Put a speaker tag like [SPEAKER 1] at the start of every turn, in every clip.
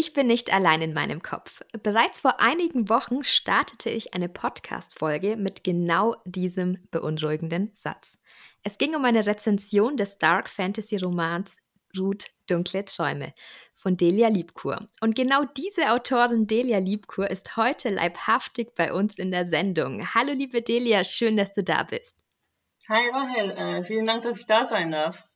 [SPEAKER 1] Ich bin nicht allein in meinem Kopf. Bereits vor einigen Wochen startete ich eine Podcast-Folge mit genau diesem beunruhigenden Satz. Es ging um eine Rezension des Dark Fantasy Romans Ruth Dunkle Träume von Delia Liebkur. Und genau diese Autorin Delia Liebkur ist heute leibhaftig bei uns in der Sendung. Hallo liebe Delia, schön, dass du da bist.
[SPEAKER 2] Hi Rahel, äh, vielen Dank, dass ich da sein darf.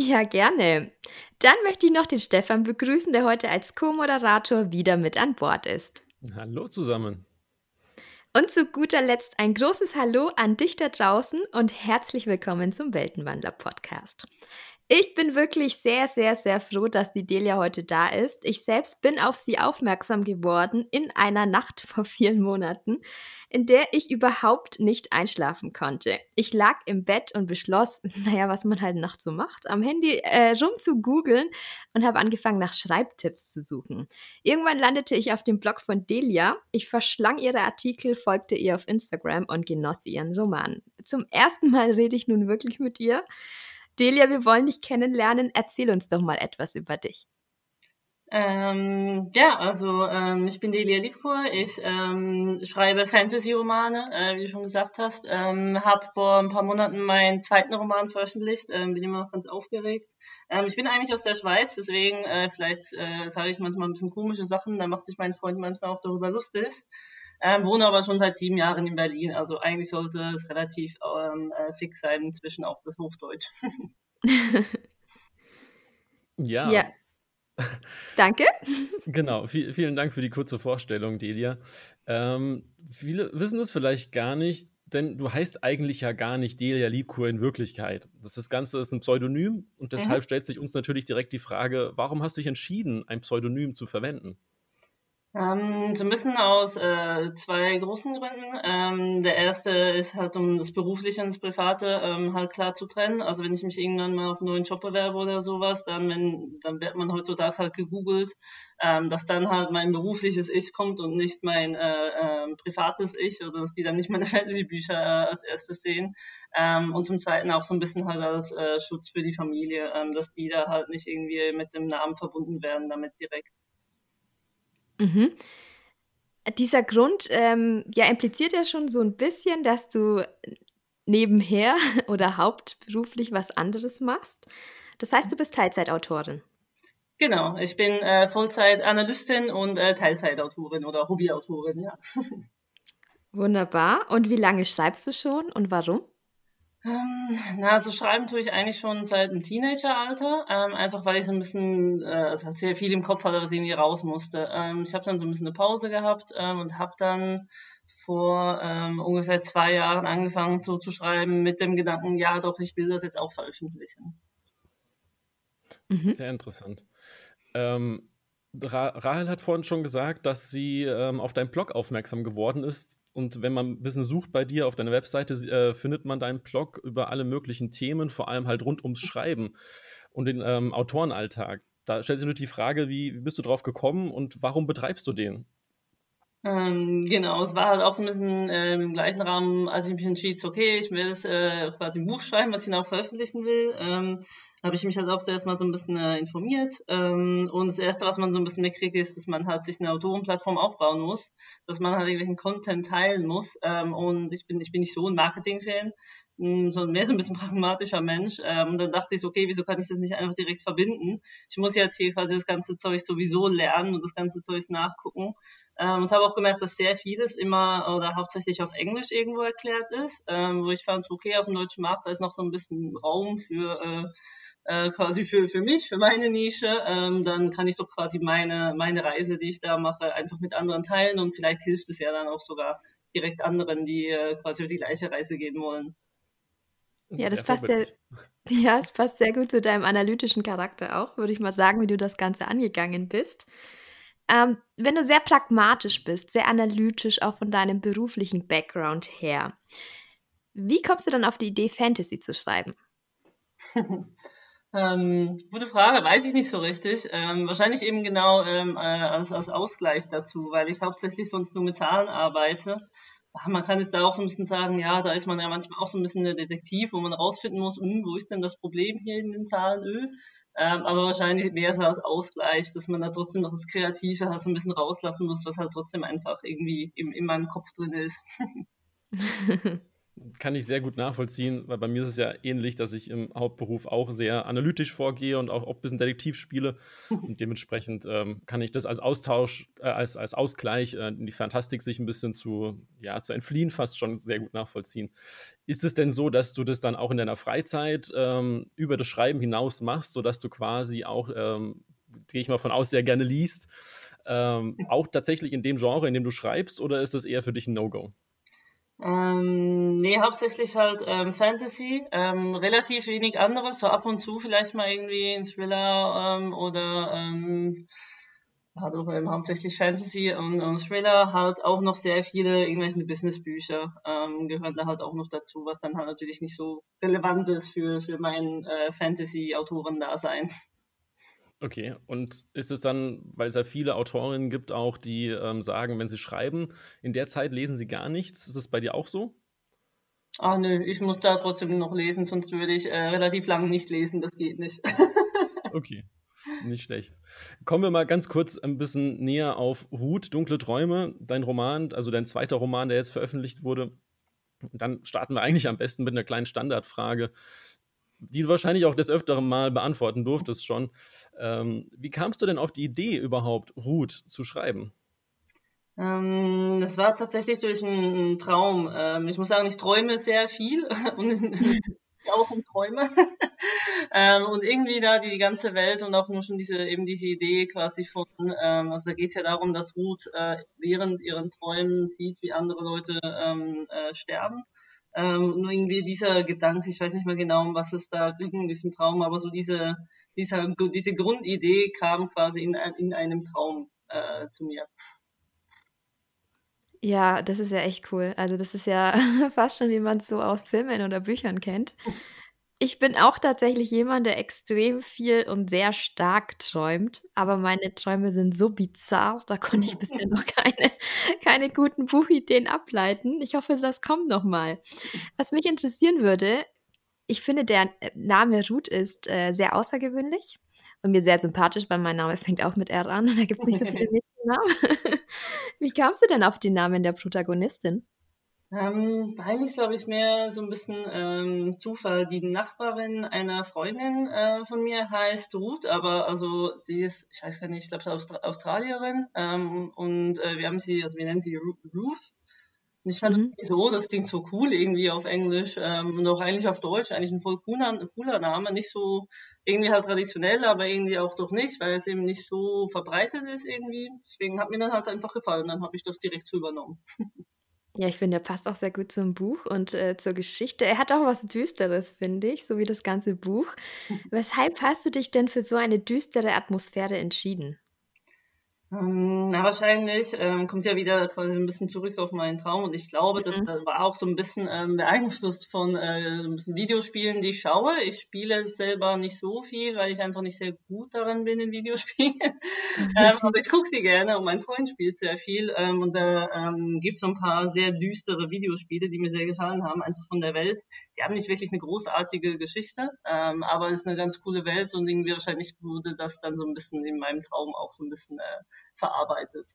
[SPEAKER 1] Ja, gerne. Dann möchte ich noch den Stefan begrüßen, der heute als Co-Moderator wieder mit an Bord ist.
[SPEAKER 3] Hallo zusammen.
[SPEAKER 1] Und zu guter Letzt ein großes Hallo an dich da draußen und herzlich willkommen zum Weltenwandler Podcast. Ich bin wirklich sehr, sehr, sehr froh, dass die Delia heute da ist. Ich selbst bin auf sie aufmerksam geworden in einer Nacht vor vielen Monaten, in der ich überhaupt nicht einschlafen konnte. Ich lag im Bett und beschloss, naja, was man halt nachts so macht, am Handy äh, rum zu googeln und habe angefangen, nach Schreibtipps zu suchen. Irgendwann landete ich auf dem Blog von Delia. Ich verschlang ihre Artikel, folgte ihr auf Instagram und genoss ihren Roman. Zum ersten Mal rede ich nun wirklich mit ihr. Delia, wir wollen dich kennenlernen. Erzähl uns doch mal etwas über dich.
[SPEAKER 2] Ähm, ja, also ähm, ich bin Delia Liebkur, ich ähm, schreibe Fantasy-Romane, äh, wie du schon gesagt hast. Ähm, habe vor ein paar Monaten meinen zweiten Roman veröffentlicht, ähm, bin immer noch ganz aufgeregt. Ähm, ich bin eigentlich aus der Schweiz, deswegen äh, vielleicht äh, sage ich manchmal ein bisschen komische Sachen, da macht sich mein Freund manchmal auch darüber lustig. Ähm, wohne aber schon seit sieben Jahren in Berlin, also eigentlich sollte es relativ ähm, äh, fix sein, inzwischen auch das Hochdeutsch.
[SPEAKER 3] ja.
[SPEAKER 1] Ja. Danke.
[SPEAKER 3] Genau, viel, vielen Dank für die kurze Vorstellung, Delia. Ähm, viele wissen es vielleicht gar nicht, denn du heißt eigentlich ja gar nicht Delia Liebkur in Wirklichkeit. Das, das Ganze ist ein Pseudonym und deshalb mhm. stellt sich uns natürlich direkt die Frage, warum hast du dich entschieden, ein Pseudonym zu verwenden?
[SPEAKER 2] Ähm, ein bisschen aus äh, zwei großen Gründen. Ähm, der erste ist halt, um das Berufliche und das Private ähm, halt klar zu trennen. Also wenn ich mich irgendwann mal auf einen neuen Job bewerbe oder sowas, dann, wenn, dann wird man heutzutage halt gegoogelt, ähm, dass dann halt mein berufliches Ich kommt und nicht mein äh, äh, privates Ich oder dass die dann nicht meine Fantasy-Bücher äh, als erstes sehen. Ähm, und zum Zweiten auch so ein bisschen halt als äh, Schutz für die Familie, ähm, dass die da halt nicht irgendwie mit dem Namen verbunden werden damit direkt.
[SPEAKER 1] Mhm. Dieser Grund ähm, ja, impliziert ja schon so ein bisschen, dass du nebenher oder hauptberuflich was anderes machst. Das heißt, du bist Teilzeitautorin.
[SPEAKER 2] Genau, ich bin äh, Vollzeitanalystin und äh, Teilzeitautorin oder Hobbyautorin, ja.
[SPEAKER 1] Wunderbar. Und wie lange schreibst du schon und warum?
[SPEAKER 2] Ähm, na, also schreiben tue ich eigentlich schon seit dem Teenageralter, ähm, einfach weil ich so ein bisschen, äh, also halt sehr viel im Kopf hatte, was irgendwie raus musste. Ähm, ich habe dann so ein bisschen eine Pause gehabt ähm, und habe dann vor ähm, ungefähr zwei Jahren angefangen so zu schreiben mit dem Gedanken, ja doch, ich will das jetzt auch veröffentlichen.
[SPEAKER 3] Mhm. Sehr interessant. Ähm, Rahel hat vorhin schon gesagt, dass sie ähm, auf deinen Blog aufmerksam geworden ist. Und wenn man ein bisschen sucht bei dir auf deiner Webseite, äh, findet man deinen Blog über alle möglichen Themen, vor allem halt rund ums Schreiben und den ähm, Autorenalltag. Da stellt sich nur die Frage, wie, wie bist du drauf gekommen und warum betreibst du den?
[SPEAKER 2] Ähm, genau, es war halt auch so ein bisschen äh, im gleichen Rahmen, als ich mich entschied, okay, ich will jetzt äh, quasi ein Buch schreiben, was ich auch veröffentlichen will. Ähm, habe ich mich halt auch zuerst mal so ein bisschen äh, informiert. Ähm, und das Erste, was man so ein bisschen mitkriegt, ist, dass man halt sich eine Autorenplattform aufbauen muss, dass man halt irgendwelchen Content teilen muss. Ähm, und ich bin, ich bin nicht so ein Marketing-Fan, hm, sondern mehr so ein bisschen pragmatischer Mensch. Ähm, und dann dachte ich, so, okay, wieso kann ich das nicht einfach direkt verbinden? Ich muss jetzt hier quasi das ganze Zeug sowieso lernen und das ganze Zeug nachgucken. Ähm, und habe auch gemerkt, dass sehr vieles immer oder hauptsächlich auf Englisch irgendwo erklärt ist, ähm, wo ich fand, okay, auf dem deutschen Markt, da ist noch so ein bisschen Raum für äh, äh, quasi für, für mich, für meine Nische, ähm, dann kann ich doch quasi meine, meine Reise, die ich da mache, einfach mit anderen teilen und vielleicht hilft es ja dann auch sogar direkt anderen, die äh, quasi die gleiche Reise gehen wollen.
[SPEAKER 1] Ja, das passt ja, ja, es passt sehr gut zu deinem analytischen Charakter auch, würde ich mal sagen, wie du das Ganze angegangen bist. Ähm, wenn du sehr pragmatisch bist, sehr analytisch, auch von deinem beruflichen Background her, wie kommst du dann auf die Idee, Fantasy zu schreiben?
[SPEAKER 2] Ähm, gute Frage, weiß ich nicht so richtig. Ähm, wahrscheinlich eben genau ähm, äh, als, als Ausgleich dazu, weil ich hauptsächlich sonst nur mit Zahlen arbeite. Man kann jetzt da auch so ein bisschen sagen, ja, da ist man ja manchmal auch so ein bisschen der Detektiv, wo man rausfinden muss, hm, wo ist denn das Problem hier in den Zahlen? Öh. Ähm, aber wahrscheinlich mehr so als Ausgleich, dass man da trotzdem noch das Kreative halt so ein bisschen rauslassen muss, was halt trotzdem einfach irgendwie in, in meinem Kopf drin ist.
[SPEAKER 3] Kann ich sehr gut nachvollziehen, weil bei mir ist es ja ähnlich, dass ich im Hauptberuf auch sehr analytisch vorgehe und auch, auch ein bisschen Detektiv spiele. Und dementsprechend ähm, kann ich das als Austausch, äh, als, als Ausgleich äh, in die Fantastik sich ein bisschen zu, ja, zu entfliehen fast schon sehr gut nachvollziehen. Ist es denn so, dass du das dann auch in deiner Freizeit ähm, über das Schreiben hinaus machst, sodass du quasi auch, ähm, gehe ich mal von aus, sehr gerne liest, ähm, auch tatsächlich in dem Genre, in dem du schreibst, oder ist das eher für dich ein No-Go?
[SPEAKER 2] Ähm, nee, hauptsächlich halt ähm, Fantasy, ähm, relativ wenig anderes, so ab und zu vielleicht mal irgendwie ein Thriller ähm, oder ähm, halt auch ähm, hauptsächlich Fantasy und, und Thriller, halt auch noch sehr viele irgendwelche Businessbücher ähm, gehören da halt auch noch dazu, was dann halt natürlich nicht so relevant ist für, für mein äh, Fantasy-Autoren-Dasein.
[SPEAKER 3] Okay, und ist es dann, weil es ja viele Autorinnen gibt, auch die ähm, sagen, wenn sie schreiben, in der Zeit lesen sie gar nichts? Ist das bei dir auch so?
[SPEAKER 2] Ah, nö, ich muss da trotzdem noch lesen, sonst würde ich äh, relativ lang nicht lesen, das geht nicht.
[SPEAKER 3] okay, nicht schlecht. Kommen wir mal ganz kurz ein bisschen näher auf Hut, Dunkle Träume, dein Roman, also dein zweiter Roman, der jetzt veröffentlicht wurde. Dann starten wir eigentlich am besten mit einer kleinen Standardfrage die du wahrscheinlich auch des Öfteren mal beantworten durftest schon. Ähm, wie kamst du denn auf die Idee überhaupt, Ruth zu schreiben?
[SPEAKER 2] Ähm, das war tatsächlich durch einen Traum. Ähm, ich muss sagen, ich träume sehr viel und auch um Träume. ähm, und irgendwie da die ganze Welt und auch nur schon diese eben diese Idee quasi von, also da geht es ja darum, dass Ruth äh, während ihren Träumen sieht, wie andere Leute äh, sterben. Ähm, nur irgendwie dieser Gedanke, ich weiß nicht mehr genau, um was es da ging in diesem Traum, aber so diese, dieser, diese Grundidee kam quasi in, in einem Traum äh, zu mir.
[SPEAKER 1] Ja, das ist ja echt cool. Also das ist ja fast schon, wie man es so aus Filmen oder Büchern kennt. Ich bin auch tatsächlich jemand, der extrem viel und sehr stark träumt, aber meine Träume sind so bizarr, da konnte ich bisher noch keine keine guten Buchideen ableiten. Ich hoffe, das kommt noch mal. Was mich interessieren würde, ich finde, der Name Ruth ist, äh, sehr außergewöhnlich und mir sehr sympathisch, weil mein Name fängt auch mit R an und da gibt es nicht so viele Mädchennamen. Wie kamst du denn auf den Namen der Protagonistin?
[SPEAKER 2] Ähm, eigentlich glaube ich mehr so ein bisschen ähm, Zufall. Die Nachbarin einer Freundin äh, von mir heißt Ruth, aber also sie ist, ich weiß gar nicht, ich glaube Austra Australierin ähm, und äh, wir haben sie, also wir nennen sie Ruth. Und ich fand mhm. so, das klingt so cool irgendwie auf Englisch ähm, und auch eigentlich auf Deutsch, eigentlich ein voll cooler, cooler Name, nicht so irgendwie halt traditionell, aber irgendwie auch doch nicht, weil es eben nicht so verbreitet ist irgendwie. Deswegen hat mir dann halt einfach gefallen, dann habe ich das direkt so übernommen.
[SPEAKER 1] Ja, ich finde, er passt auch sehr gut zum Buch und äh, zur Geschichte. Er hat auch was Düsteres, finde ich, so wie das ganze Buch. Weshalb hast du dich denn für so eine düstere Atmosphäre entschieden?
[SPEAKER 2] Ähm, na, wahrscheinlich ähm, kommt ja wieder quasi ein bisschen zurück auf meinen Traum und ich glaube, das mhm. war auch so ein bisschen ähm, beeinflusst von äh, ein bisschen Videospielen, die ich schaue. Ich spiele selber nicht so viel, weil ich einfach nicht sehr gut darin bin in Videospielen. ähm, aber ich gucke sie gerne und mein Freund spielt sehr viel ähm, und da ähm, gibt es so ein paar sehr düstere Videospiele, die mir sehr gefallen haben, einfach von der Welt. Die haben nicht wirklich eine großartige Geschichte, ähm, aber es ist eine ganz coole Welt und irgendwie wahrscheinlich wurde das dann so ein bisschen in meinem Traum auch so ein bisschen äh, verarbeitet.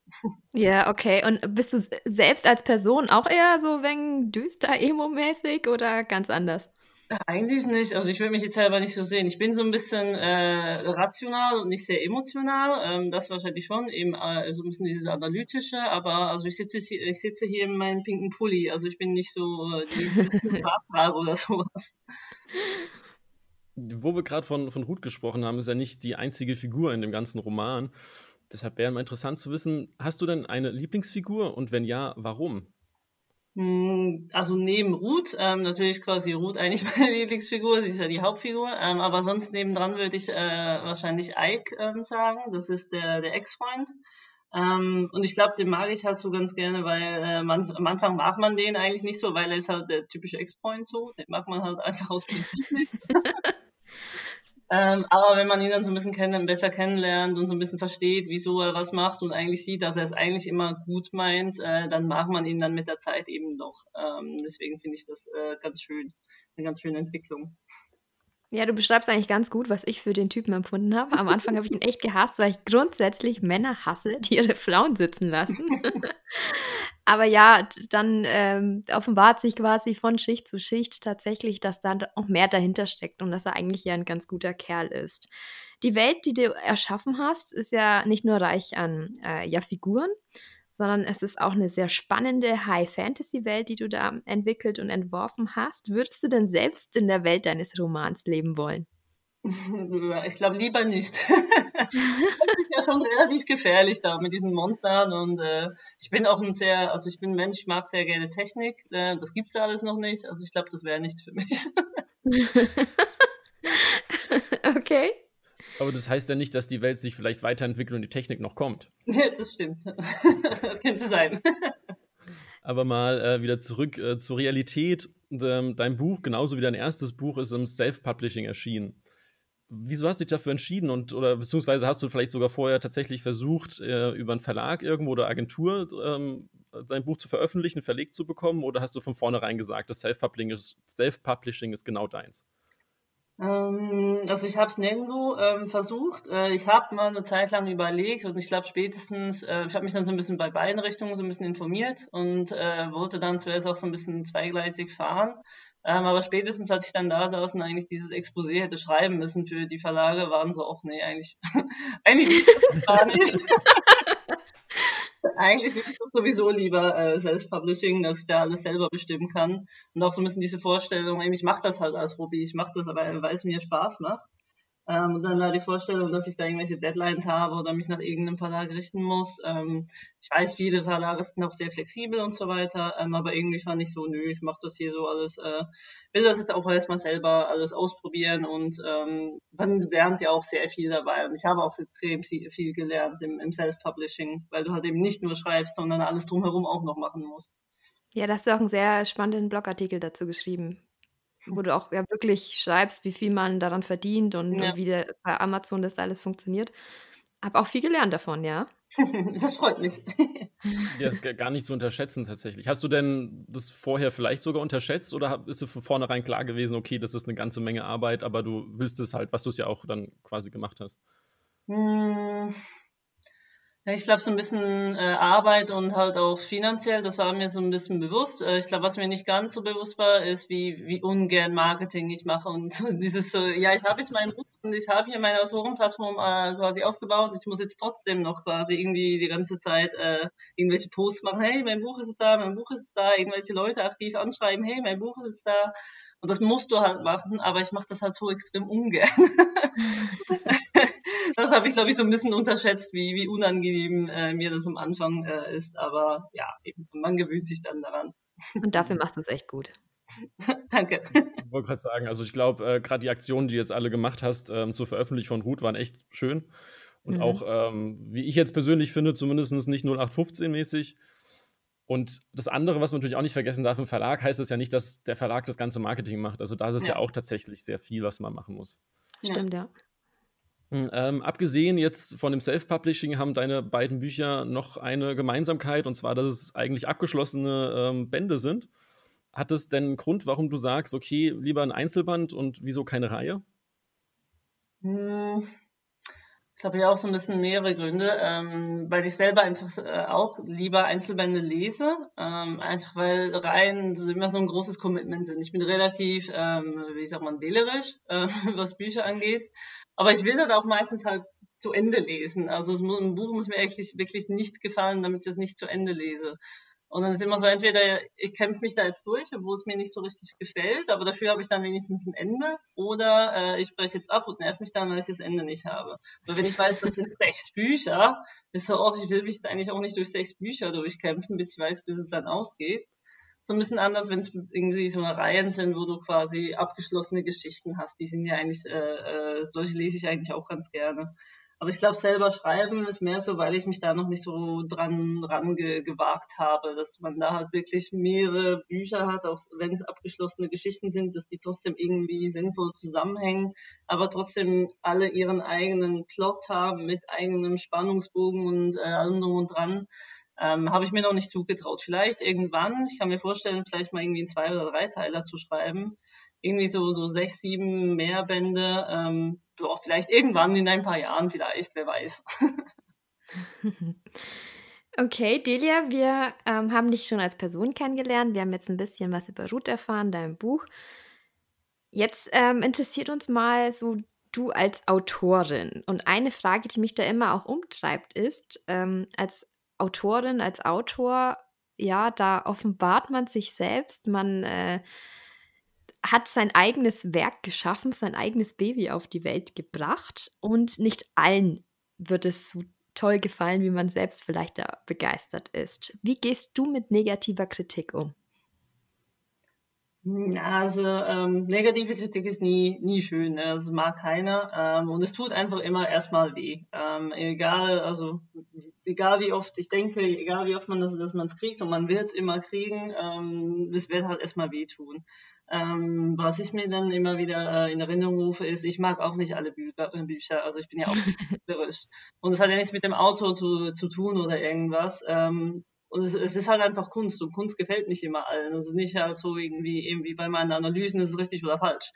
[SPEAKER 1] Ja, okay. Und bist du selbst als Person auch eher so wegen düster emo-mäßig oder ganz anders?
[SPEAKER 2] Eigentlich nicht. Also ich würde mich jetzt selber nicht so sehen. Ich bin so ein bisschen äh, rational und nicht sehr emotional. Ähm, das wahrscheinlich schon, eben äh, so ein bisschen dieses analytische. Aber also ich sitze hier, ich sitze hier in meinem pinken Pulli. Also ich bin nicht so äh, die Farbfrage oder sowas.
[SPEAKER 3] Wo wir gerade von, von Ruth gesprochen haben, ist ja nicht die einzige Figur in dem ganzen Roman. Deshalb wäre mal interessant zu wissen, hast du denn eine Lieblingsfigur und wenn ja, warum?
[SPEAKER 2] Hm, also neben Ruth, ähm, natürlich quasi Ruth eigentlich meine Lieblingsfigur, sie ist ja die Hauptfigur, ähm, aber sonst nebendran würde ich äh, wahrscheinlich Ike ähm, sagen, das ist der, der Ex-Freund. Ähm, und ich glaube, den mag ich halt so ganz gerne, weil äh, man, am Anfang mag man den eigentlich nicht so, weil er ist halt der typische Ex-Freund so, den mag man halt einfach aus Prinzip nicht. Ähm, aber wenn man ihn dann so ein bisschen kenn besser kennenlernt und so ein bisschen versteht, wieso er was macht und eigentlich sieht, dass er es eigentlich immer gut meint, äh, dann mag man ihn dann mit der Zeit eben doch. Ähm, deswegen finde ich das äh, ganz schön, eine ganz schöne Entwicklung.
[SPEAKER 1] Ja, du beschreibst eigentlich ganz gut, was ich für den Typen empfunden habe. Am Anfang habe ich ihn echt gehasst, weil ich grundsätzlich Männer hasse, die ihre Frauen sitzen lassen. Aber ja, dann ähm, offenbart sich quasi von Schicht zu Schicht tatsächlich, dass da auch mehr dahinter steckt und dass er eigentlich ja ein ganz guter Kerl ist. Die Welt, die du erschaffen hast, ist ja nicht nur reich an äh, ja, Figuren, sondern es ist auch eine sehr spannende High-Fantasy-Welt, die du da entwickelt und entworfen hast. Würdest du denn selbst in der Welt deines Romans leben wollen?
[SPEAKER 2] Ich glaube lieber nicht. das ist ja schon relativ gefährlich da mit diesen Monstern und äh, ich bin auch ein sehr, also ich bin Mensch, ich mag sehr gerne Technik. Äh, das es ja alles noch nicht. Also ich glaube, das wäre nichts für mich.
[SPEAKER 1] okay.
[SPEAKER 3] Aber das heißt ja nicht, dass die Welt sich vielleicht weiterentwickelt und die Technik noch kommt.
[SPEAKER 2] Ja, das stimmt. Das könnte sein.
[SPEAKER 3] Aber mal äh, wieder zurück äh, zur Realität. Ähm, dein Buch, genauso wie dein erstes Buch, ist im Self-Publishing erschienen. Wieso hast du dich dafür entschieden und oder beziehungsweise hast du vielleicht sogar vorher tatsächlich versucht, äh, über einen Verlag irgendwo oder Agentur ähm, dein Buch zu veröffentlichen, verlegt zu bekommen, oder hast du von vornherein gesagt, das Self-Publishing ist, Self ist genau deins?
[SPEAKER 2] Ähm, also ich habe es nirgendwo ähm, versucht. Äh, ich habe mal eine Zeit lang überlegt und ich glaube spätestens, äh, ich habe mich dann so ein bisschen bei beiden Richtungen so ein bisschen informiert und äh, wollte dann zuerst auch so ein bisschen zweigleisig fahren. Ähm, aber spätestens, als ich dann da saß und eigentlich dieses Exposé hätte schreiben müssen für die Verlage, waren so, auch nee, eigentlich, eigentlich gar nicht. Eigentlich will ich sowieso lieber äh, Self-Publishing, dass ich da alles selber bestimmen kann. Und auch so ein bisschen diese Vorstellung, ich mache das halt als Hobby, ich mache das aber, weil es mir Spaß macht. Ähm, und dann da die Vorstellung, dass ich da irgendwelche Deadlines habe oder mich nach irgendeinem Verlag richten muss. Ähm, ich weiß, viele Verlage sind auch sehr flexibel und so weiter, ähm, aber irgendwie fand ich so, nö, ich mache das hier so alles, äh, will das jetzt auch erstmal selber alles ausprobieren und ähm, man lernt ja auch sehr viel dabei. Und ich habe auch extrem viel, gelernt im, im Self-Publishing, weil du halt eben nicht nur schreibst, sondern alles drumherum auch noch machen musst.
[SPEAKER 1] Ja, da hast du auch einen sehr spannenden Blogartikel dazu geschrieben wo du auch ja wirklich schreibst, wie viel man daran verdient und, ja. und wie der, bei Amazon das alles funktioniert. Habe auch viel gelernt davon, ja.
[SPEAKER 2] Das freut mich.
[SPEAKER 3] Ja, ist gar nicht zu unterschätzen tatsächlich. Hast du denn das vorher vielleicht sogar unterschätzt oder ist es von vornherein klar gewesen, okay, das ist eine ganze Menge Arbeit, aber du willst es halt, was du es ja auch dann quasi gemacht hast?
[SPEAKER 2] Hm, ja, ich glaube, so ein bisschen äh, Arbeit und halt auch finanziell, das war mir so ein bisschen bewusst. Äh, ich glaube, was mir nicht ganz so bewusst war, ist, wie, wie ungern Marketing ich mache und dieses so, ja, ich habe jetzt meinen Ruf und ich habe hier meine Autorenplattform äh, quasi aufgebaut. Ich muss jetzt trotzdem noch quasi irgendwie die ganze Zeit äh, irgendwelche Posts machen. Hey, mein Buch ist jetzt da, mein Buch ist jetzt da. Irgendwelche Leute aktiv anschreiben. Hey, mein Buch ist jetzt da. Und das musst du halt machen, aber ich mache das halt so extrem ungern. das habe ich, glaube ich, so ein bisschen unterschätzt, wie, wie unangenehm äh, mir das am Anfang äh, ist. Aber ja, eben, man gewöhnt sich dann daran.
[SPEAKER 1] Und dafür machst du es echt gut.
[SPEAKER 2] Danke.
[SPEAKER 3] Ich wollte gerade sagen, also ich glaube, äh, gerade die Aktionen, die du jetzt alle gemacht hast ähm, zur Veröffentlichung von Ruth, waren echt schön. Und mhm. auch, ähm, wie ich jetzt persönlich finde, zumindest nicht 0815-mäßig. Und das andere, was man natürlich auch nicht vergessen darf, im Verlag heißt es ja nicht, dass der Verlag das ganze Marketing macht. Also da ist es ja, ja auch tatsächlich sehr viel, was man machen muss.
[SPEAKER 1] Stimmt, ja.
[SPEAKER 3] Hm, ähm, abgesehen jetzt von dem Self-Publishing haben deine beiden Bücher noch eine Gemeinsamkeit, und zwar, dass es eigentlich abgeschlossene ähm, Bände sind. Hat es denn einen Grund, warum du sagst, okay, lieber ein Einzelband und wieso keine Reihe?
[SPEAKER 2] Hm, ich glaube, ja auch so ein bisschen mehrere Gründe, ähm, weil ich selber einfach äh, auch lieber Einzelbände lese, ähm, einfach weil Reihen immer so ein großes Commitment sind. Ich bin relativ, ähm, wie sagt man, wählerisch, äh, was Bücher angeht. Aber ich will das auch meistens halt zu Ende lesen. Also muss, ein Buch muss mir wirklich, wirklich nicht gefallen, damit ich es nicht zu Ende lese. Und dann ist immer so, entweder ich kämpfe mich da jetzt durch, obwohl es mir nicht so richtig gefällt, aber dafür habe ich dann wenigstens ein Ende, oder äh, ich breche jetzt ab und nerv mich dann, weil ich das Ende nicht habe. Aber wenn ich weiß, das sind sechs Bücher, ist so, oh, ich will mich eigentlich auch nicht durch sechs Bücher durchkämpfen, bis ich weiß, bis es dann ausgeht so ein bisschen anders, wenn es irgendwie so Reihen sind, wo du quasi abgeschlossene Geschichten hast. Die sind ja eigentlich, äh, äh, solche lese ich eigentlich auch ganz gerne. Aber ich glaube, selber schreiben ist mehr so, weil ich mich da noch nicht so dran ran ge, gewagt habe, dass man da halt wirklich mehrere Bücher hat, auch wenn es abgeschlossene Geschichten sind, dass die trotzdem irgendwie sinnvoll zusammenhängen, aber trotzdem alle ihren eigenen Plot haben mit eigenem Spannungsbogen und äh, allem drum und dran. Ähm, Habe ich mir noch nicht zugetraut. Vielleicht irgendwann, ich kann mir vorstellen, vielleicht mal irgendwie einen Zwei- oder Dreiteiler zu schreiben. irgendwie so, so sechs, sieben mehr Bände. Ähm, boah, vielleicht irgendwann in ein paar Jahren, vielleicht, wer weiß.
[SPEAKER 1] Okay, Delia, wir ähm, haben dich schon als Person kennengelernt. Wir haben jetzt ein bisschen was über Ruth erfahren, dein Buch. Jetzt ähm, interessiert uns mal so du als Autorin. Und eine Frage, die mich da immer auch umtreibt, ist, ähm, als Autorin, als Autor, ja, da offenbart man sich selbst, man äh, hat sein eigenes Werk geschaffen, sein eigenes Baby auf die Welt gebracht und nicht allen wird es so toll gefallen, wie man selbst vielleicht da begeistert ist. Wie gehst du mit negativer Kritik um?
[SPEAKER 2] Ja, also ähm, negative Kritik ist nie, nie schön. Ne? Das mag keiner. Ähm, und es tut einfach immer erstmal weh. Ähm, egal, also egal wie oft ich denke, egal wie oft man das, dass man es kriegt und man wird es immer kriegen, ähm, das wird halt erstmal wehtun. Ähm, was ich mir dann immer wieder äh, in Erinnerung rufe, ist, ich mag auch nicht alle Bü äh, Bücher. Also ich bin ja auch bücherisch. Und es hat ja nichts mit dem Auto zu, zu tun oder irgendwas. Ähm, und es, es, ist halt einfach Kunst und Kunst gefällt nicht immer allen. Es ist nicht halt so irgendwie, irgendwie bei meinen Analysen ist es richtig oder falsch.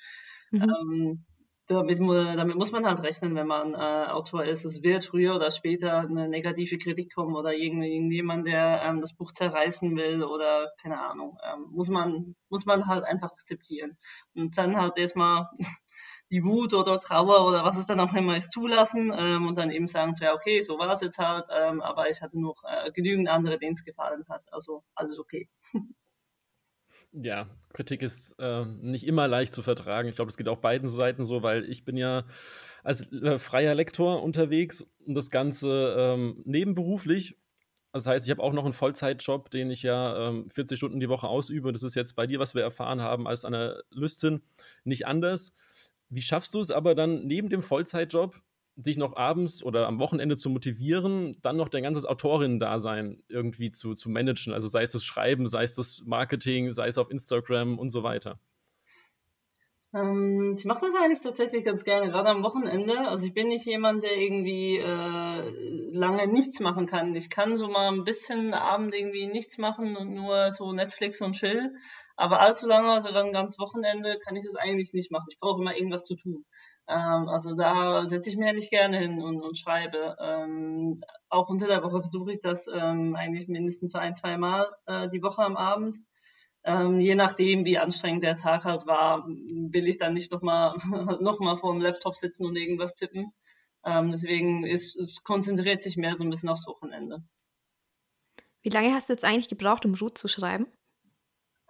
[SPEAKER 2] Mhm. Damit, damit, muss man halt rechnen, wenn man äh, Autor ist. Es wird früher oder später eine negative Kritik kommen oder irgendjemand, der ähm, das Buch zerreißen will oder keine Ahnung. Ähm, muss, man, muss man halt einfach akzeptieren. Und dann halt erstmal die Wut oder Trauer oder was es dann auch immer ist zulassen ähm, und dann eben sagen, ja, okay, so war es jetzt halt, ähm, aber ich hatte noch äh, genügend andere, denen es gefallen hat. Also alles okay.
[SPEAKER 3] Ja, Kritik ist äh, nicht immer leicht zu vertragen. Ich glaube, es geht auch beiden Seiten so, weil ich bin ja als äh, freier Lektor unterwegs und das Ganze ähm, nebenberuflich. Das heißt, ich habe auch noch einen Vollzeitjob, den ich ja ähm, 40 Stunden die Woche ausübe. Das ist jetzt bei dir, was wir erfahren haben, als Analystin nicht anders. Wie schaffst du es aber dann neben dem Vollzeitjob, dich noch abends oder am Wochenende zu motivieren, dann noch dein ganzes Autorinnen-Dasein irgendwie zu, zu managen? Also sei es das Schreiben, sei es das Marketing, sei es auf Instagram und so weiter.
[SPEAKER 2] Ähm, ich mache das eigentlich tatsächlich ganz gerne, gerade am Wochenende. Also ich bin nicht jemand, der irgendwie äh, lange nichts machen kann. Ich kann so mal ein bisschen Abend irgendwie nichts machen und nur so Netflix und Chill. Aber allzu lange, also dann ganz Wochenende, kann ich das eigentlich nicht machen. Ich brauche immer irgendwas zu tun. Ähm, also da setze ich mir eigentlich gerne hin und, und schreibe. Ähm, auch unter der Woche besuche ich das ähm, eigentlich mindestens ein, zwei Mal äh, die Woche am Abend. Ähm, je nachdem, wie anstrengend der Tag halt war, will ich dann nicht nochmal noch mal vor dem Laptop sitzen und irgendwas tippen. Ähm, deswegen ist, es konzentriert sich mehr so ein bisschen aufs Wochenende.
[SPEAKER 1] Wie lange hast du jetzt eigentlich gebraucht, um Ruth zu schreiben?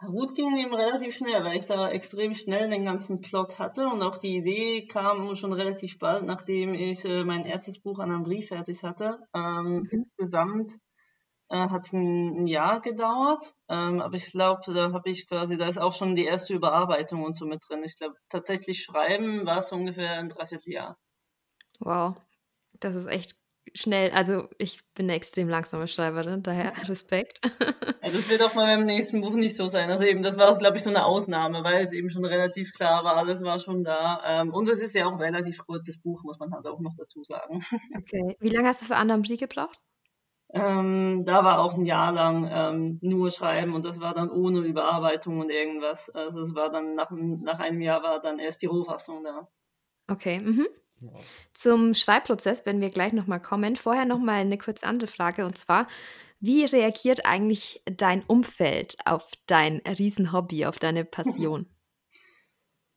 [SPEAKER 2] Ruth ging ihm relativ schnell, weil ich da extrem schnell den ganzen Plot hatte und auch die Idee kam schon relativ bald, nachdem ich äh, mein erstes Buch an einem Brief fertig hatte. Ähm, mhm. Insgesamt äh, hat es ein, ein, Jahr gedauert, ähm, aber ich glaube, da habe ich quasi, da ist auch schon die erste Überarbeitung und so mit drin. Ich glaube, tatsächlich schreiben war es ungefähr ein Dreivierteljahr.
[SPEAKER 1] Wow, das ist echt schnell, also ich bin eine extrem langsame Schreiberin, daher Respekt.
[SPEAKER 2] Ja, das wird auch mal beim nächsten Buch nicht so sein. Also eben, das war, glaube ich, so eine Ausnahme, weil es eben schon relativ klar war, alles war schon da. Ähm, und es ist ja auch ein relativ kurzes Buch, muss man halt auch noch dazu sagen.
[SPEAKER 1] Okay. Wie lange hast du für Anna Brie gebraucht?
[SPEAKER 2] Ähm, da war auch ein Jahr lang ähm, nur Schreiben und das war dann ohne Überarbeitung und irgendwas. Also es war dann nach, nach einem Jahr war dann erst die Rohfassung da.
[SPEAKER 1] Okay. Mhm. Zum Schreibprozess werden wir gleich nochmal kommen. Vorher nochmal eine kurz andere Frage und zwar, wie reagiert eigentlich dein Umfeld auf dein Riesenhobby, auf deine Passion?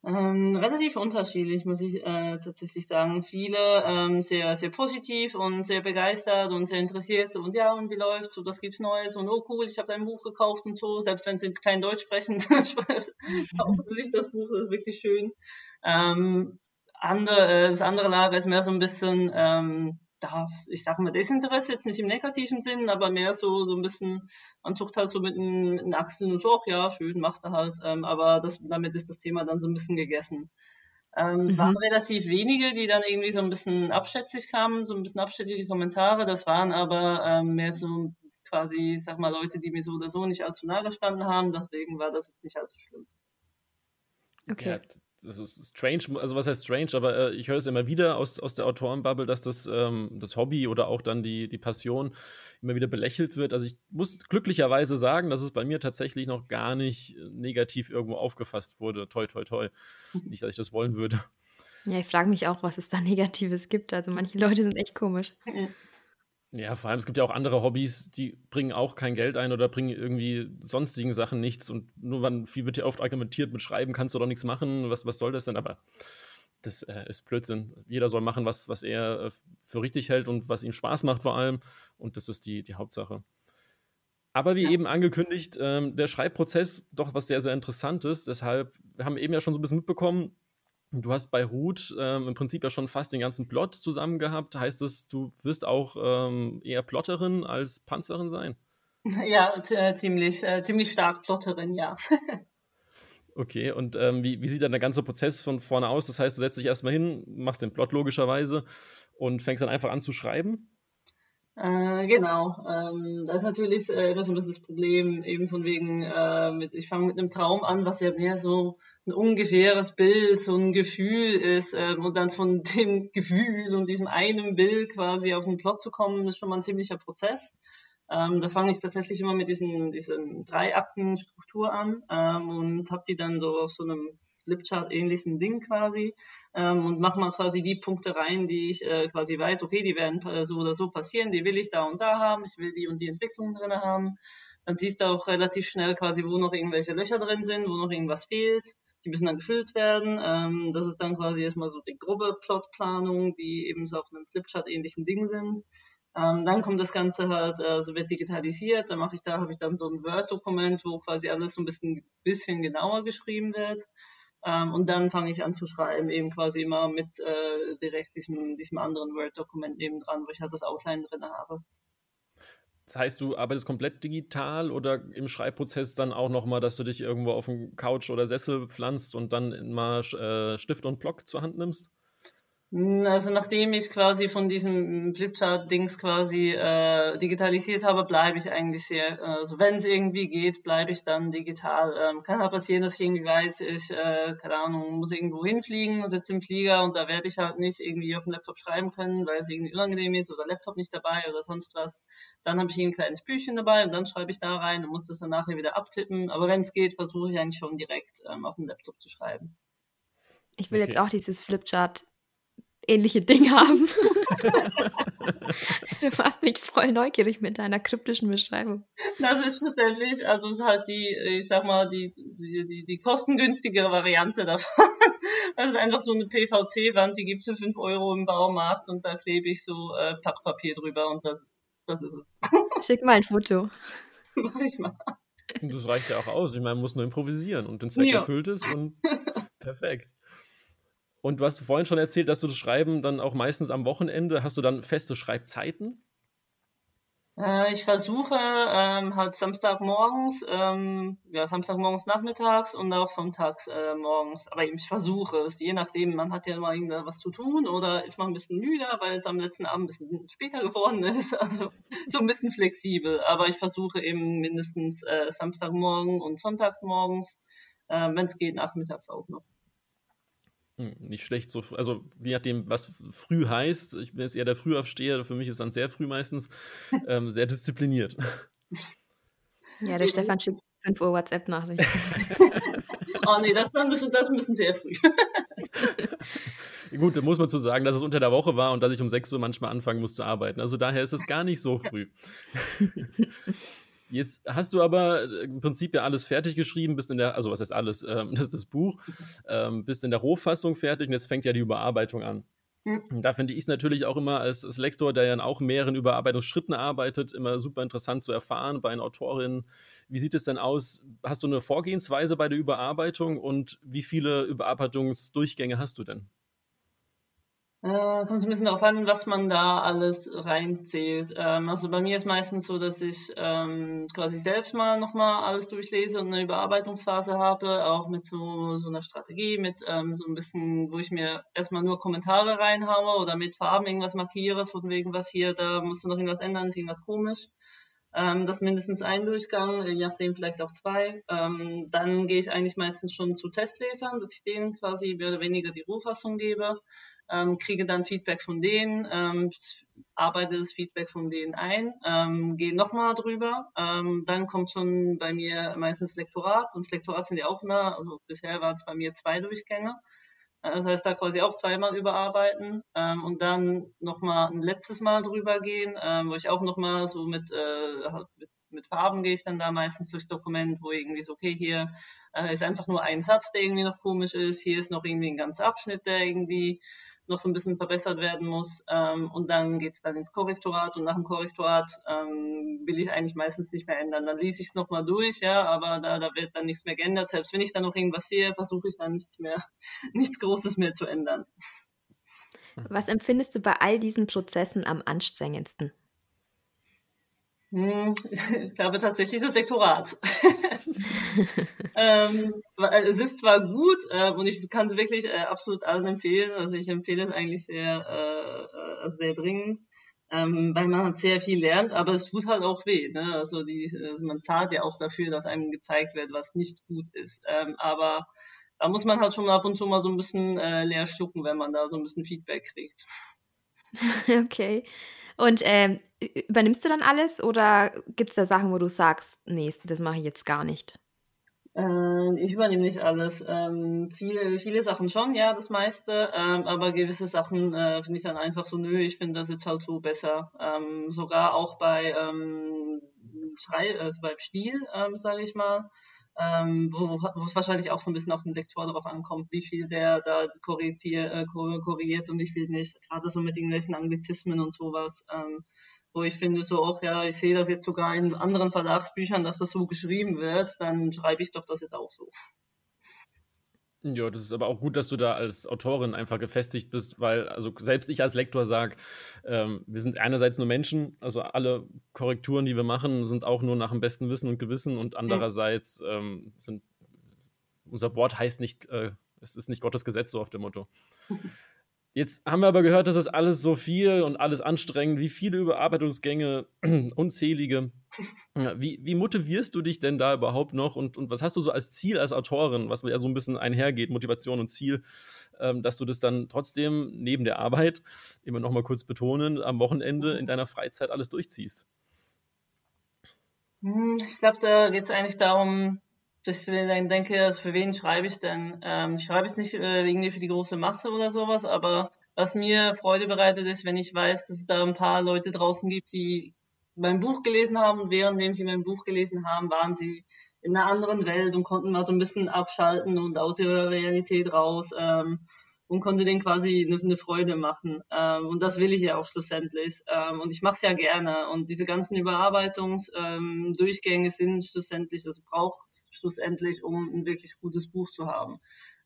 [SPEAKER 2] Ähm, relativ unterschiedlich, muss ich äh, tatsächlich sagen. Viele ähm, sehr, sehr positiv und sehr begeistert und sehr interessiert. Und ja, und wie läuft's? Und was gibt's Neues? Und oh cool, ich habe ein Buch gekauft und so. Selbst wenn sie kein Deutsch sprechen, kaufen sich das Buch, das ist wirklich schön. Ähm, andere, äh, das andere Lager ist mehr so ein bisschen, ähm, da, ich sag mal, Desinteresse, jetzt nicht im negativen Sinn, aber mehr so, so ein bisschen, man zuckt halt so mit den, mit den Achseln und so, ach ja, schön, machst du halt, ähm, aber das, damit ist das Thema dann so ein bisschen gegessen. Ähm, mhm. Es waren relativ wenige, die dann irgendwie so ein bisschen abschätzig kamen, so ein bisschen abschätzige Kommentare. Das waren aber ähm, mehr so quasi, ich sag mal, Leute, die mir so oder so nicht allzu nahe gestanden haben. Deswegen war das jetzt nicht allzu schlimm.
[SPEAKER 3] Okay. Ja, das ist strange, also was heißt strange, aber äh, ich höre es immer wieder aus, aus der Autorenbubble, dass das, ähm, das Hobby oder auch dann die, die Passion immer wieder belächelt wird. Also ich muss glücklicherweise sagen, dass es bei mir tatsächlich noch gar nicht negativ irgendwo aufgefasst wurde. Toi, toi, toi. Mhm. Nicht, dass ich das wollen würde.
[SPEAKER 1] Ja, ich frage mich auch, was es da Negatives gibt. Also manche Leute sind echt komisch.
[SPEAKER 3] Ja, vor allem, es gibt ja auch andere Hobbys, die bringen auch kein Geld ein oder bringen irgendwie sonstigen Sachen nichts. Und nur wann viel wird ja oft argumentiert, mit Schreiben kannst du doch nichts machen. Was, was soll das denn? Aber das äh, ist Blödsinn. Jeder soll machen, was, was er äh, für richtig hält und was ihm Spaß macht vor allem. Und das ist die, die Hauptsache. Aber wie ja. eben angekündigt, ähm, der Schreibprozess doch was sehr, sehr Interessantes. Deshalb, wir haben eben ja schon so ein bisschen mitbekommen, Du hast bei Ruth ähm, im Prinzip ja schon fast den ganzen Plot zusammen gehabt. Heißt es, du wirst auch ähm, eher Plotterin als Panzerin sein?
[SPEAKER 2] Ja, äh, ziemlich, äh, ziemlich stark Plotterin, ja.
[SPEAKER 3] okay, und ähm, wie, wie sieht dann der ganze Prozess von vorne aus? Das heißt, du setzt dich erstmal hin, machst den Plot logischerweise und fängst dann einfach an zu schreiben?
[SPEAKER 2] Äh, genau. Ähm, das ist natürlich äh, immer so ein bisschen das Problem, eben von wegen, äh, mit, ich fange mit einem Traum an, was ja mehr so ein ungefähres Bild, so ein Gefühl ist, ähm, und dann von dem Gefühl und diesem einen Bild quasi auf den Plot zu kommen, ist schon mal ein ziemlicher Prozess. Ähm, da fange ich tatsächlich immer mit diesen, diesen drei Akten Struktur an ähm, und habe die dann so auf so einem Flipchart-ähnlichen Ding quasi ähm, und mache mal quasi die Punkte rein, die ich äh, quasi weiß, okay, die werden so oder so passieren, die will ich da und da haben, ich will die und die Entwicklung drin haben. Dann siehst du auch relativ schnell quasi, wo noch irgendwelche Löcher drin sind, wo noch irgendwas fehlt. Die müssen dann gefüllt werden. Ähm, das ist dann quasi erstmal so die grobe Plotplanung, die eben so auf einem Flipchart-ähnlichen Ding sind. Ähm, dann kommt das Ganze halt, äh, so wird digitalisiert. Da mache ich da, habe ich dann so ein Word-Dokument, wo quasi alles so ein bisschen, bisschen genauer geschrieben wird. Ähm, und dann fange ich an zu schreiben, eben quasi immer mit äh, direkt diesem, diesem anderen Word-Dokument nebendran, wo ich halt das Outline drin habe.
[SPEAKER 3] Das heißt, du arbeitest komplett digital oder im Schreibprozess dann auch nochmal, dass du dich irgendwo auf den Couch oder Sessel pflanzt und dann mal äh, Stift und Block zur Hand nimmst?
[SPEAKER 2] Hm, also nachdem ich quasi von diesem Flipchart-Dings quasi äh, digitalisiert habe, bleibe ich eigentlich sehr, also wenn es irgendwie geht, bleibe ich dann digital. Ähm, kann halt passieren, dass ich irgendwie weiß, ich, äh, keine Ahnung, muss irgendwo hinfliegen und sitze im Flieger und da werde ich halt nicht irgendwie auf dem Laptop schreiben können, weil es irgendwie unangenehm ist oder Laptop nicht dabei oder sonst was. Dann habe ich ein kleines Büchchen dabei und dann schreibe ich da rein und muss das dann nachher wieder abtippen. Aber wenn es geht, versuche ich eigentlich schon direkt ähm, auf dem Laptop zu schreiben.
[SPEAKER 1] Ich will okay. jetzt auch dieses Flipchart ähnliche Dinge haben. du machst mich voll neugierig mit deiner kryptischen Beschreibung.
[SPEAKER 2] Das ist verständlich. Also es ist halt die, ich sag mal, die, die, die kostengünstigere Variante davon. Das ist einfach so eine PVC-Wand, die gibt es für 5 Euro im Baumarkt und da klebe ich so äh, Packpapier drüber und das, das ist es.
[SPEAKER 1] Schick mal ein Foto.
[SPEAKER 2] Mach ich mal.
[SPEAKER 3] Das reicht ja auch aus. Ich meine, man muss nur improvisieren und den Zweck ja. erfüllt ist und perfekt. Und du hast vorhin schon erzählt, dass du das Schreiben dann auch meistens am Wochenende, hast du dann feste Schreibzeiten?
[SPEAKER 2] Äh, ich versuche ähm, halt Samstagmorgens, ähm, ja, Samstagmorgens nachmittags und auch sonntags äh, morgens. Aber ich versuche es, je nachdem, man hat ja immer irgendwas zu tun oder ist man ein bisschen müder, weil es am letzten Abend ein bisschen später geworden ist. Also so ein bisschen flexibel. Aber ich versuche eben mindestens äh, Samstagmorgen und sonntagsmorgens, äh, wenn es geht, nachmittags auch noch.
[SPEAKER 3] Hm, nicht schlecht, so, also je nachdem, was früh heißt, ich bin jetzt eher der Frühaufsteher, für mich ist dann sehr früh meistens, ähm, sehr diszipliniert.
[SPEAKER 1] Ja, der Stefan schickt 5 Uhr WhatsApp-Nachrichten.
[SPEAKER 2] oh nee, das, das, müssen, das müssen sehr früh.
[SPEAKER 3] Gut, da muss man zu sagen, dass es unter der Woche war und dass ich um 6 Uhr manchmal anfangen muss zu arbeiten. Also daher ist es gar nicht so früh. Jetzt hast du aber äh, im Prinzip ja alles fertig geschrieben, bist in der, also was heißt alles, ähm, das ist das Buch, ähm, bist in der Rohfassung fertig und jetzt fängt ja die Überarbeitung an. Mhm. Da finde ich es natürlich auch immer als, als, Lektor, der ja auch mehreren Überarbeitungsschritten arbeitet, immer super interessant zu erfahren bei einer Autorin. Wie sieht es denn aus? Hast du eine Vorgehensweise bei der Überarbeitung und wie viele Überarbeitungsdurchgänge hast du denn?
[SPEAKER 2] Äh, kommt ein bisschen darauf an, was man da alles reinzählt. Ähm, also bei mir ist meistens so, dass ich ähm, quasi selbst mal nochmal alles durchlese und eine Überarbeitungsphase habe, auch mit so, so einer Strategie, mit ähm, so ein bisschen, wo ich mir erstmal nur Kommentare reinhaue oder mit Farben irgendwas markiere, von wegen was hier, da musst du noch irgendwas ändern, ist irgendwas komisch. Ähm, das mindestens ein Durchgang, je nachdem vielleicht auch zwei. Ähm, dann gehe ich eigentlich meistens schon zu Testlesern, dass ich denen quasi mehr oder weniger die Rohfassung gebe, ähm, kriege dann Feedback von denen, ähm, arbeite das Feedback von denen ein, ähm, gehe nochmal drüber. Ähm, dann kommt schon bei mir meistens Lektorat und das Lektorat sind ja auch immer, also bisher waren es bei mir zwei Durchgänge. Das heißt, da quasi auch zweimal überarbeiten ähm, und dann nochmal ein letztes Mal drüber gehen, ähm, wo ich auch nochmal so mit, äh, mit, mit, Farben gehe ich dann da meistens durchs Dokument, wo irgendwie so, okay, hier äh, ist einfach nur ein Satz, der irgendwie noch komisch ist, hier ist noch irgendwie ein ganzer Abschnitt, der irgendwie noch so ein bisschen verbessert werden muss. Ähm, und dann geht es dann ins Korrektorat und nach dem Korrektorat ähm, will ich eigentlich meistens nicht mehr ändern. Dann lese ich es nochmal durch, ja, aber da, da wird dann nichts mehr geändert. Selbst wenn ich dann noch irgendwas sehe, versuche ich dann nichts mehr, nichts Großes mehr zu ändern.
[SPEAKER 1] Was empfindest du bei all diesen Prozessen am anstrengendsten?
[SPEAKER 2] Hm, ich glaube tatsächlich das Lektorat. ähm, es ist zwar gut äh, und ich kann es wirklich äh, absolut allen empfehlen. Also ich empfehle es eigentlich sehr, äh, äh, sehr dringend, ähm, weil man halt sehr viel lernt, aber es tut halt auch weh. Ne? Also, die, also man zahlt ja auch dafür, dass einem gezeigt wird, was nicht gut ist. Ähm, aber da muss man halt schon ab und zu mal so ein bisschen äh, leer schlucken, wenn man da so ein bisschen Feedback kriegt.
[SPEAKER 1] Okay. Und ähm, übernimmst du dann alles oder gibt es da Sachen, wo du sagst, nee, das mache ich jetzt gar nicht?
[SPEAKER 2] Äh, ich übernehme nicht alles. Ähm, viele, viele Sachen schon, ja, das meiste. Ähm, aber gewisse Sachen äh, finde ich dann einfach so, nö, ich finde das jetzt halt so besser. Ähm, sogar auch bei ähm, Schrei, also beim Stil, ähm, sage ich mal. Ähm, wo, wo es wahrscheinlich auch so ein bisschen auf den Lektor darauf ankommt, wie viel der da korrigiert, äh, korrigiert und wie viel nicht. Gerade so mit irgendwelchen Anglizismen und sowas. Ähm, wo ich finde so auch, ja, ich sehe das jetzt sogar in anderen Verlagsbüchern, dass das so geschrieben wird, dann schreibe ich doch das jetzt auch so.
[SPEAKER 3] Ja, das ist aber auch gut, dass du da als Autorin einfach gefestigt bist, weil, also selbst ich als Lektor sage, ähm, wir sind einerseits nur Menschen, also alle Korrekturen, die wir machen, sind auch nur nach dem besten Wissen und Gewissen und andererseits ähm, sind, unser Wort heißt nicht, äh, es ist nicht Gottes Gesetz, so auf dem Motto. Jetzt haben wir aber gehört, dass das alles so viel und alles anstrengend, wie viele Überarbeitungsgänge, unzählige. Wie, wie motivierst du dich denn da überhaupt noch und, und was hast du so als Ziel als Autorin, was ja so ein bisschen einhergeht, Motivation und Ziel, ähm, dass du das dann trotzdem neben der Arbeit, immer noch mal kurz betonen, am Wochenende in deiner Freizeit alles durchziehst?
[SPEAKER 2] Hm, ich glaube, da geht es eigentlich darum, dass ich mir dann denke, also für wen schreibe ich denn? Ähm, ich schreibe es nicht äh, irgendwie für die große Masse oder sowas, aber was mir Freude bereitet ist, wenn ich weiß, dass es da ein paar Leute draußen gibt, die mein Buch gelesen haben und währenddem sie mein Buch gelesen haben, waren sie in einer anderen Welt und konnten mal so ein bisschen abschalten und aus ihrer Realität raus. Ähm, und konnte denen quasi eine, eine Freude machen. Ähm, und das will ich ja auch schlussendlich. Ähm, und ich mache es ja gerne. Und diese ganzen Überarbeitungsdurchgänge ähm, sind schlussendlich, das braucht schlussendlich, um ein wirklich gutes Buch zu haben.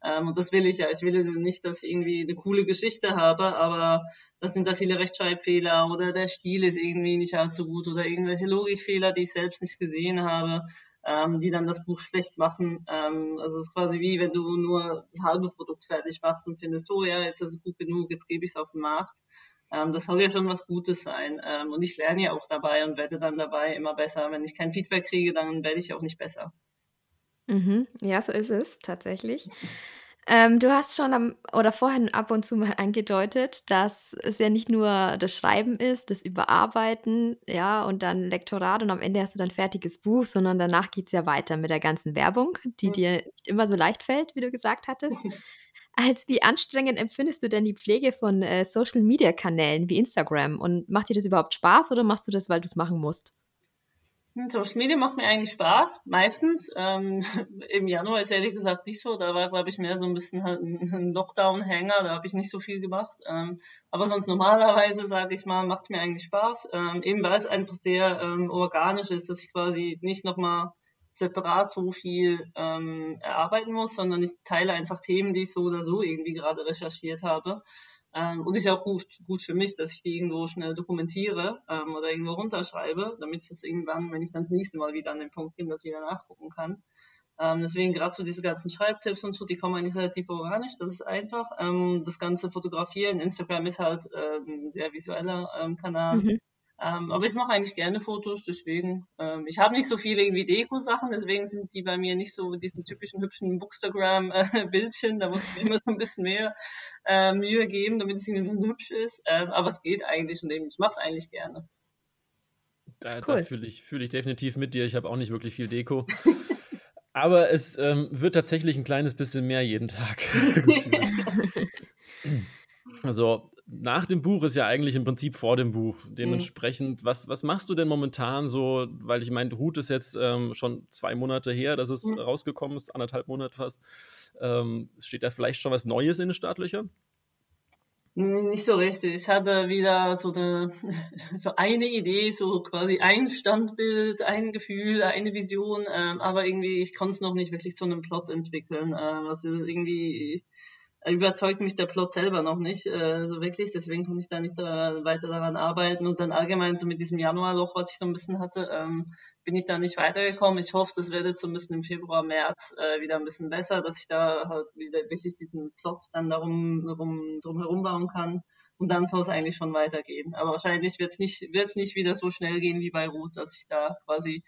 [SPEAKER 2] Ähm, und das will ich ja. Ich will nicht, dass ich irgendwie eine coole Geschichte habe, aber da sind da viele Rechtschreibfehler oder der Stil ist irgendwie nicht allzu gut oder irgendwelche Logikfehler, die ich selbst nicht gesehen habe ähm, die dann das Buch schlecht machen. Ähm, also es ist quasi wie, wenn du nur das halbe Produkt fertig machst und findest, oh ja, jetzt ist es gut genug, jetzt gebe ich es auf den Markt. Ähm, das soll ja schon was Gutes sein. Ähm, und ich lerne ja auch dabei und werde dann dabei immer besser. Wenn ich kein Feedback kriege, dann werde ich auch nicht besser.
[SPEAKER 1] Mhm. Ja, so ist es tatsächlich. Ähm, du hast schon am, oder vorhin ab und zu mal angedeutet, dass es ja nicht nur das Schreiben ist, das Überarbeiten, ja, und dann Lektorat und am Ende hast du dann fertiges Buch, sondern danach geht es ja weiter mit der ganzen Werbung, die mhm. dir nicht immer so leicht fällt, wie du gesagt hattest. Als wie anstrengend empfindest du denn die Pflege von äh, Social Media Kanälen wie Instagram? Und macht dir das überhaupt Spaß oder machst du das, weil du es machen musst?
[SPEAKER 2] Social Media macht mir eigentlich Spaß, meistens. Ähm, Im Januar ist ehrlich gesagt nicht so. Da war, glaube ich, mehr so ein bisschen halt ein Lockdown-Hänger. Da habe ich nicht so viel gemacht. Ähm, aber sonst normalerweise, sage ich mal, macht es mir eigentlich Spaß. Ähm, eben weil es einfach sehr ähm, organisch ist, dass ich quasi nicht nochmal separat so viel ähm, erarbeiten muss, sondern ich teile einfach Themen, die ich so oder so irgendwie gerade recherchiert habe. Ähm, und ist ja auch gut, gut für mich, dass ich die irgendwo schnell dokumentiere ähm, oder irgendwo runterschreibe, damit ich das irgendwann, wenn ich dann das nächste Mal wieder an den Punkt bin, das wieder nachgucken kann. Ähm, deswegen gerade so diese ganzen Schreibtipps und so, die kommen eigentlich relativ organisch, das ist einfach. Ähm, das ganze Fotografieren, Instagram ist halt äh, ein sehr visueller ähm, Kanal. Mhm. Ähm, aber ich mache eigentlich gerne Fotos, deswegen. Ähm, ich habe nicht so viele irgendwie Deko-Sachen, deswegen sind die bei mir nicht so diesen typischen hübschen Bookstagram-Bildchen. Da muss ich immer so ein bisschen mehr äh, Mühe geben, damit es irgendwie ein bisschen hübsch ist. Ähm, aber es geht eigentlich und eben, ich mache es eigentlich gerne.
[SPEAKER 3] Da, cool. da fühle ich, fühl ich definitiv mit dir. Ich habe auch nicht wirklich viel Deko. Aber es ähm, wird tatsächlich ein kleines bisschen mehr jeden Tag. also nach dem Buch ist ja eigentlich im Prinzip vor dem Buch. Mhm. Dementsprechend, mhm. was, was machst du denn momentan so? Weil ich meine, Hut ist jetzt ähm, schon zwei Monate her, dass es mhm. rausgekommen ist, anderthalb Monate fast. Ähm, steht da vielleicht schon was Neues in den Startlöchern?
[SPEAKER 2] Nicht so richtig. Ich hatte wieder so eine, so eine Idee, so quasi ein Standbild, ein Gefühl, eine Vision, ähm, aber irgendwie, ich konnte es noch nicht wirklich zu einem Plot entwickeln. Ähm, also irgendwie überzeugt mich der Plot selber noch nicht äh, so wirklich, deswegen konnte ich da nicht da weiter daran arbeiten und dann allgemein so mit diesem Januarloch, was ich so ein bisschen hatte, ähm, bin ich da nicht weitergekommen. Ich hoffe, das wird jetzt so ein bisschen im Februar, März äh, wieder ein bisschen besser, dass ich da halt wieder wirklich diesen Plot dann darum drum, drum herum bauen kann und dann soll es eigentlich schon weitergehen. Aber wahrscheinlich wird es nicht, wird's nicht wieder so schnell gehen wie bei Ruth, dass ich da quasi äh,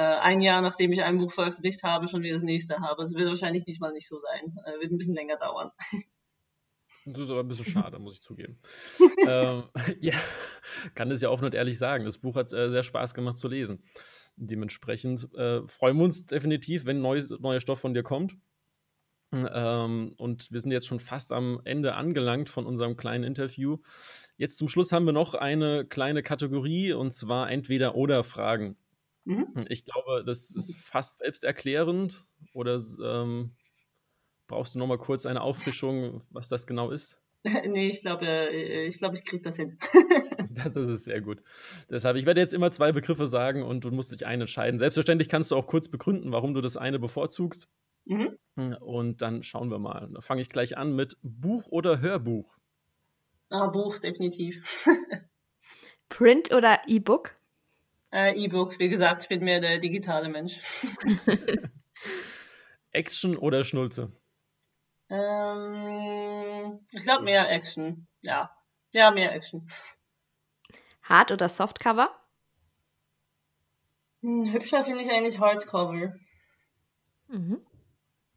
[SPEAKER 2] ein Jahr, nachdem ich ein Buch veröffentlicht habe, schon wieder das nächste habe. Das wird wahrscheinlich diesmal nicht so sein. Äh, wird ein bisschen länger dauern.
[SPEAKER 3] Das ist aber ein bisschen schade, muss ich zugeben. ähm, ja, kann es ja offen und ehrlich sagen. Das Buch hat äh, sehr Spaß gemacht zu lesen. Dementsprechend äh, freuen wir uns definitiv, wenn neues, neuer Stoff von dir kommt. Ähm, und wir sind jetzt schon fast am Ende angelangt von unserem kleinen Interview. Jetzt zum Schluss haben wir noch eine kleine Kategorie und zwar entweder oder Fragen. Mhm. Hm, ich glaube, das ist fast selbsterklärend. Oder ähm, brauchst du noch mal kurz eine Auffrischung, was das genau ist?
[SPEAKER 2] nee, ich glaube, äh, ich, glaube, ich kriege das hin.
[SPEAKER 3] das, das ist sehr gut. Deshalb, ich werde jetzt immer zwei Begriffe sagen und du musst dich einen entscheiden. Selbstverständlich kannst du auch kurz begründen, warum du das eine bevorzugst. Mhm. Hm, und dann schauen wir mal. Da fange ich gleich an mit Buch oder Hörbuch.
[SPEAKER 2] Ah, Buch, definitiv.
[SPEAKER 1] Print oder E-Book?
[SPEAKER 2] Äh, E-Book, wie gesagt, ich bin mehr der digitale Mensch.
[SPEAKER 3] Action oder Schnulze?
[SPEAKER 2] Ähm, ich glaube mehr Action. Ja. Ja, mehr Action.
[SPEAKER 1] Hard- oder Softcover?
[SPEAKER 2] Hm, hübscher finde ich eigentlich Hardcover.
[SPEAKER 3] Mhm.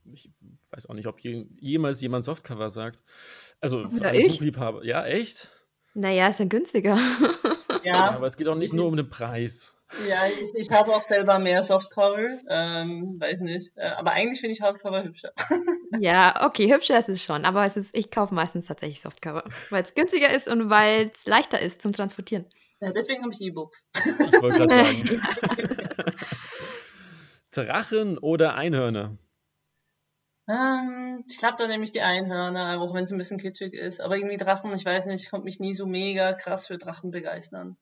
[SPEAKER 3] Ich weiß auch nicht, ob je, jemals jemand Softcover sagt. Also
[SPEAKER 1] für ja, ich.
[SPEAKER 3] Buchliebhaber. Ja, echt?
[SPEAKER 1] Naja, ist ja günstiger.
[SPEAKER 2] Ja.
[SPEAKER 3] aber es geht auch nicht nur um den Preis.
[SPEAKER 2] Ja, ich, ich habe auch selber mehr Softcover, ähm, weiß nicht. Äh, aber eigentlich finde ich Hardcover hübscher.
[SPEAKER 1] Ja, okay, hübscher ist es schon, aber es ist, ich kaufe meistens tatsächlich Softcover, weil es günstiger ist und weil es leichter ist zum Transportieren.
[SPEAKER 2] Ja, deswegen habe ich E-Books.
[SPEAKER 3] Ich wollte gerade sagen. Drachen oder Einhörner?
[SPEAKER 2] Ähm, ich glaube, da nehme ich die Einhörner, auch wenn es ein bisschen kitschig ist. Aber irgendwie Drachen, ich weiß nicht, ich konnte mich nie so mega krass für Drachen begeistern.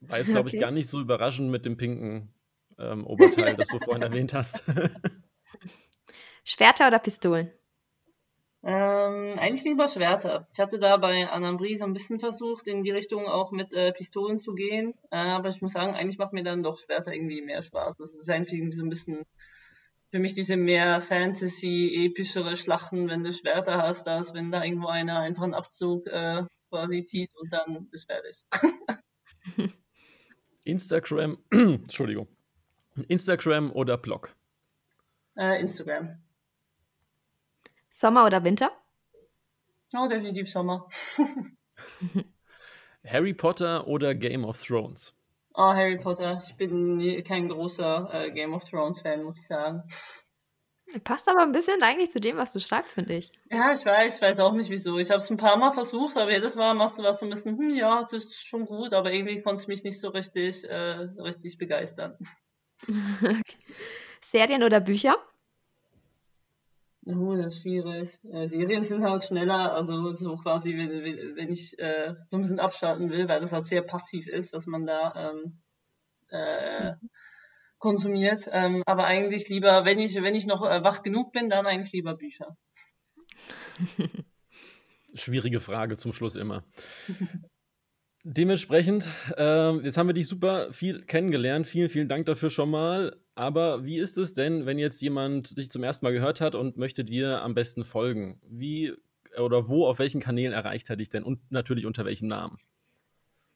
[SPEAKER 3] War jetzt, glaube okay. ich, gar nicht so überraschend mit dem pinken ähm, Oberteil, das du vorhin erwähnt hast.
[SPEAKER 1] Schwerter oder Pistolen?
[SPEAKER 2] Ähm, eigentlich lieber Schwerter. Ich hatte da bei Anambri so ein bisschen versucht, in die Richtung auch mit äh, Pistolen zu gehen. Äh, aber ich muss sagen, eigentlich macht mir dann doch Schwerter irgendwie mehr Spaß. Das ist einfach irgendwie so ein bisschen für mich diese mehr Fantasy, epischere Schlachten, wenn du Schwerter hast, als wenn da irgendwo einer einfach einen Abzug äh, quasi zieht und dann ist fertig.
[SPEAKER 3] Instagram, Entschuldigung. Instagram oder Blog?
[SPEAKER 2] Äh, Instagram.
[SPEAKER 1] Sommer oder Winter?
[SPEAKER 2] Oh, definitiv Sommer.
[SPEAKER 3] Harry Potter oder Game of Thrones?
[SPEAKER 2] Oh, Harry Potter. Ich bin kein großer äh, Game of Thrones-Fan, muss ich sagen.
[SPEAKER 1] Passt aber ein bisschen eigentlich zu dem, was du schreibst, finde ich.
[SPEAKER 2] Ja, ich weiß, ich weiß auch nicht wieso. Ich habe es ein paar Mal versucht, aber jedes Mal machst du was so ein bisschen, hm, ja, es ist schon gut, aber irgendwie konnte es mich nicht so richtig, äh, richtig begeistern.
[SPEAKER 1] Serien oder Bücher?
[SPEAKER 2] Oh, das ist schwierig. Äh, Serien sind halt schneller, also so quasi, wenn, wenn ich äh, so ein bisschen abschalten will, weil das halt sehr passiv ist, was man da ähm, äh, konsumiert. Ähm, aber eigentlich lieber, wenn ich, wenn ich noch äh, wach genug bin, dann eigentlich lieber Bücher.
[SPEAKER 3] Schwierige Frage zum Schluss immer. Dementsprechend, äh, jetzt haben wir dich super viel kennengelernt. Vielen, vielen Dank dafür schon mal. Aber wie ist es denn, wenn jetzt jemand dich zum ersten Mal gehört hat und möchte dir am besten folgen? Wie oder wo, auf welchen Kanälen erreicht er dich denn und natürlich unter welchem Namen?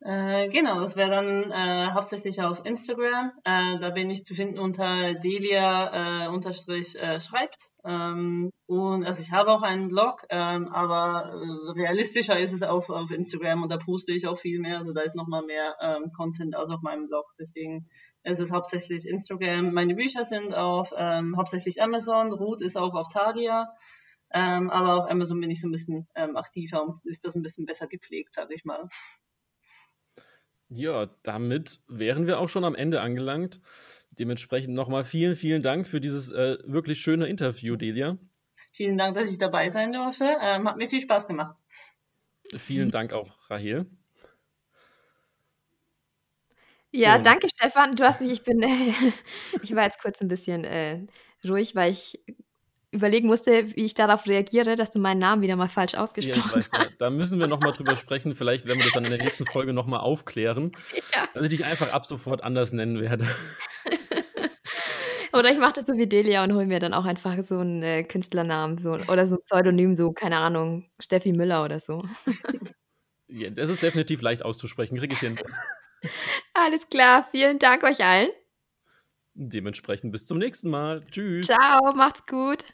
[SPEAKER 2] Äh, genau, das wäre dann äh, hauptsächlich auf Instagram. Äh, da bin ich zu finden unter Delia äh, unterstrich äh, schreibt. Ähm, und also ich habe auch einen Blog, ähm, aber äh, realistischer ist es auf, auf Instagram und da poste ich auch viel mehr. Also da ist nochmal mehr ähm, Content als auf meinem Blog. Deswegen ist es hauptsächlich Instagram. Meine Bücher sind auf ähm, hauptsächlich Amazon. Ruth ist auch auf Tagia. Ähm, aber auf Amazon bin ich so ein bisschen ähm, aktiver und ist das ein bisschen besser gepflegt, sage ich mal.
[SPEAKER 3] Ja, damit wären wir auch schon am Ende angelangt. Dementsprechend nochmal vielen, vielen Dank für dieses äh, wirklich schöne Interview, Delia.
[SPEAKER 2] Vielen Dank, dass ich dabei sein durfte. Ähm, hat mir viel Spaß gemacht.
[SPEAKER 3] Vielen Dank auch, Rahel.
[SPEAKER 1] Ja, Und danke, Stefan. Du hast mich, ich bin, ich war jetzt kurz ein bisschen äh, ruhig, weil ich überlegen musste, wie ich darauf reagiere, dass du meinen Namen wieder mal falsch ausgesprochen ja, weiß, hast.
[SPEAKER 3] Da müssen wir nochmal drüber sprechen. Vielleicht werden wir das dann in der nächsten Folge nochmal aufklären, ja. dass ich dich einfach ab sofort anders nennen werde.
[SPEAKER 1] Oder ich mache das so wie Delia und hole mir dann auch einfach so einen äh, Künstlernamen so, oder so ein Pseudonym, so, keine Ahnung, Steffi Müller oder so.
[SPEAKER 3] Ja, das ist definitiv leicht auszusprechen, kriege ich hin.
[SPEAKER 1] Alles klar, vielen Dank euch allen.
[SPEAKER 3] Dementsprechend bis zum nächsten Mal. Tschüss.
[SPEAKER 1] Ciao, macht's gut.